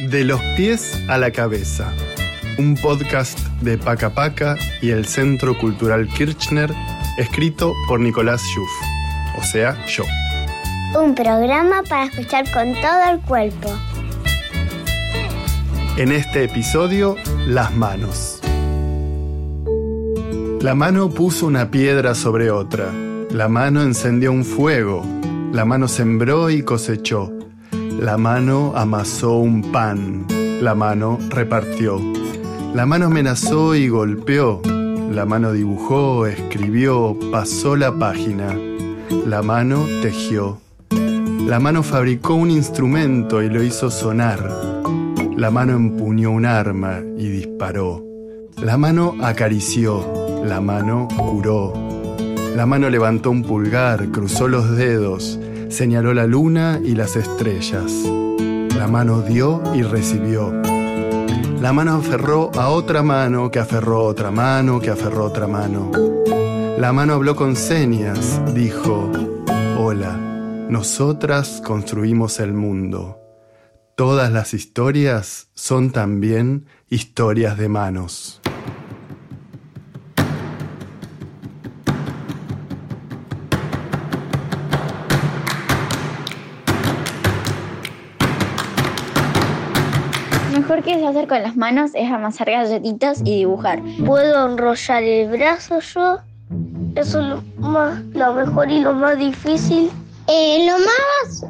De los pies a la cabeza. Un podcast de Paca Paca y el Centro Cultural Kirchner, escrito por Nicolás Schuff, o sea, yo. Un programa para escuchar con todo el cuerpo. En este episodio, las manos. La mano puso una piedra sobre otra. La mano encendió un fuego. La mano sembró y cosechó. La mano amasó un pan, la mano repartió. La mano amenazó y golpeó. La mano dibujó, escribió, pasó la página. La mano tejió. La mano fabricó un instrumento y lo hizo sonar. La mano empuñó un arma y disparó. La mano acarició. La mano curó. La mano levantó un pulgar, cruzó los dedos, señaló la luna y las estrellas. La mano dio y recibió. La mano aferró a otra mano, que aferró otra mano, que aferró otra mano. La mano habló con señas, dijo, hola, nosotras construimos el mundo. Todas las historias son también historias de manos. Mejor que hacer con las manos es amasar galletitas y dibujar. Puedo enrollar el brazo yo. Eso es lo, más, lo mejor y lo más difícil. Eh, lo más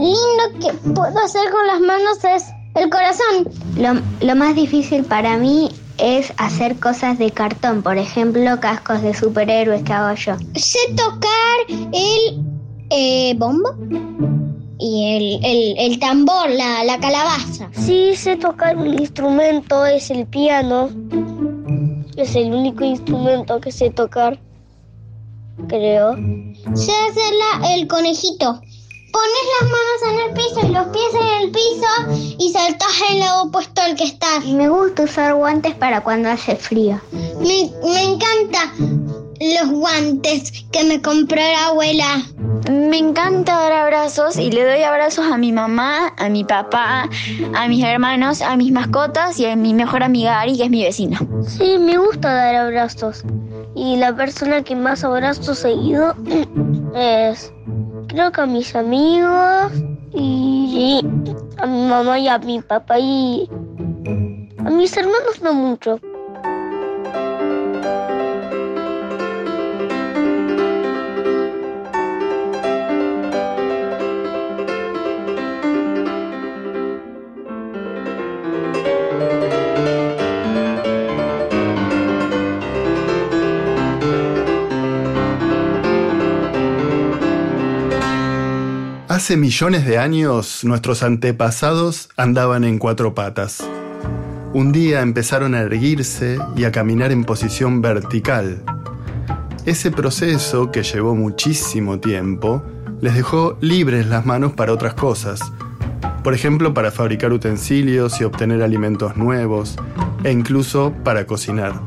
lindo que puedo hacer con las manos es el corazón. Lo, lo más difícil para mí es hacer cosas de cartón, por ejemplo, cascos de superhéroes que hago yo. Sé tocar el eh, bombo y el, el, el tambor, la, la, calabaza. Sí, sé tocar un instrumento, es el piano. Es el único instrumento que sé tocar, creo. Sé hacer la, el conejito. Pones las manos en el piso y los pies en el piso y saltas el lado opuesto al que estás. Me gusta usar guantes para cuando hace frío. Me, me encanta los guantes que me compró la abuela. Me encanta dar abrazos y le doy abrazos a mi mamá, a mi papá, a mis hermanos, a mis mascotas y a mi mejor amiga Ari, que es mi vecina. Sí, me gusta dar abrazos. Y la persona que más abrazos seguido es, creo que a mis amigos y a mi mamá y a mi papá y a mis hermanos no mucho. Hace millones de años nuestros antepasados andaban en cuatro patas. Un día empezaron a erguirse y a caminar en posición vertical. Ese proceso, que llevó muchísimo tiempo, les dejó libres las manos para otras cosas. Por ejemplo, para fabricar utensilios y obtener alimentos nuevos, e incluso para cocinar.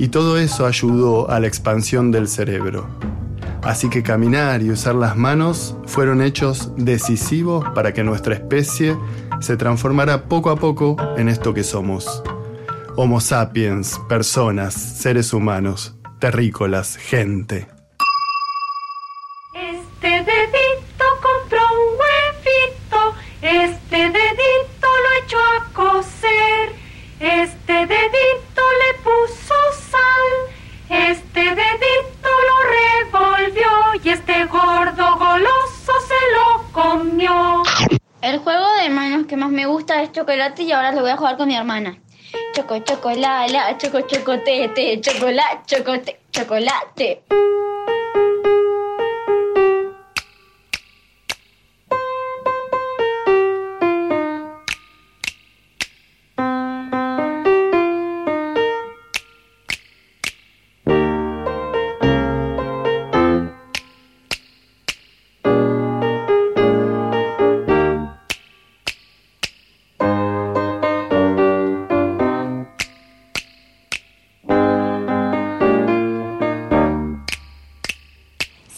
Y todo eso ayudó a la expansión del cerebro. Así que caminar y usar las manos fueron hechos decisivos para que nuestra especie se transformara poco a poco en esto que somos. Homo sapiens, personas, seres humanos, terrícolas, gente. De manos que más me gusta es chocolate y ahora lo voy a jugar con mi hermana. Choco, chocolate, choco, chocotete, chocolate, chocote, chocolate.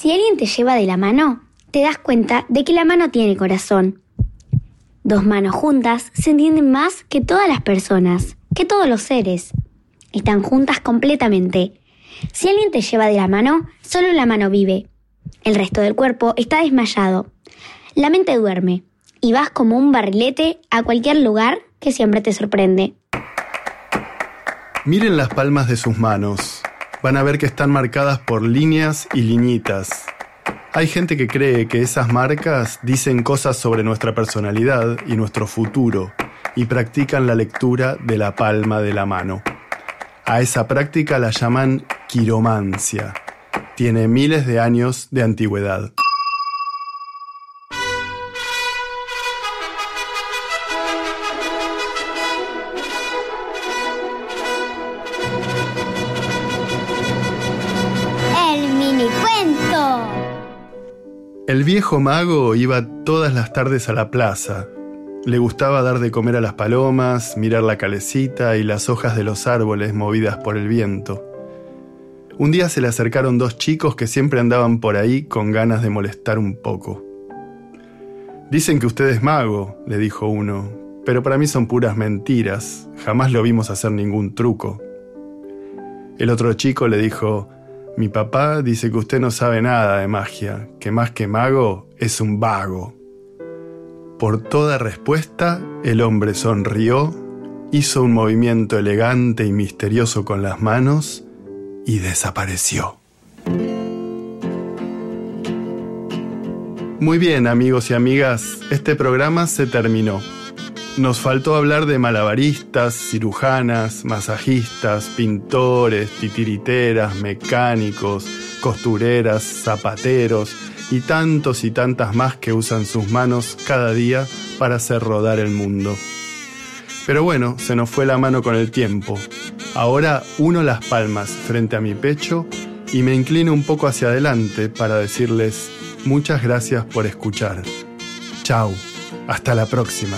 Si alguien te lleva de la mano, te das cuenta de que la mano tiene corazón. Dos manos juntas se entienden más que todas las personas, que todos los seres. Están juntas completamente. Si alguien te lleva de la mano, solo la mano vive. El resto del cuerpo está desmayado. La mente duerme y vas como un barrilete a cualquier lugar que siempre te sorprende. Miren las palmas de sus manos. Van a ver que están marcadas por líneas y liñitas. Hay gente que cree que esas marcas dicen cosas sobre nuestra personalidad y nuestro futuro y practican la lectura de la palma de la mano. A esa práctica la llaman quiromancia. Tiene miles de años de antigüedad. El viejo mago iba todas las tardes a la plaza. Le gustaba dar de comer a las palomas, mirar la calecita y las hojas de los árboles movidas por el viento. Un día se le acercaron dos chicos que siempre andaban por ahí con ganas de molestar un poco. Dicen que usted es mago, le dijo uno, pero para mí son puras mentiras, jamás lo vimos hacer ningún truco. El otro chico le dijo, mi papá dice que usted no sabe nada de magia, que más que mago es un vago. Por toda respuesta, el hombre sonrió, hizo un movimiento elegante y misterioso con las manos y desapareció. Muy bien, amigos y amigas, este programa se terminó. Nos faltó hablar de malabaristas, cirujanas, masajistas, pintores, titiriteras, mecánicos, costureras, zapateros y tantos y tantas más que usan sus manos cada día para hacer rodar el mundo. Pero bueno, se nos fue la mano con el tiempo. Ahora uno las palmas frente a mi pecho y me inclino un poco hacia adelante para decirles muchas gracias por escuchar. Chao, hasta la próxima.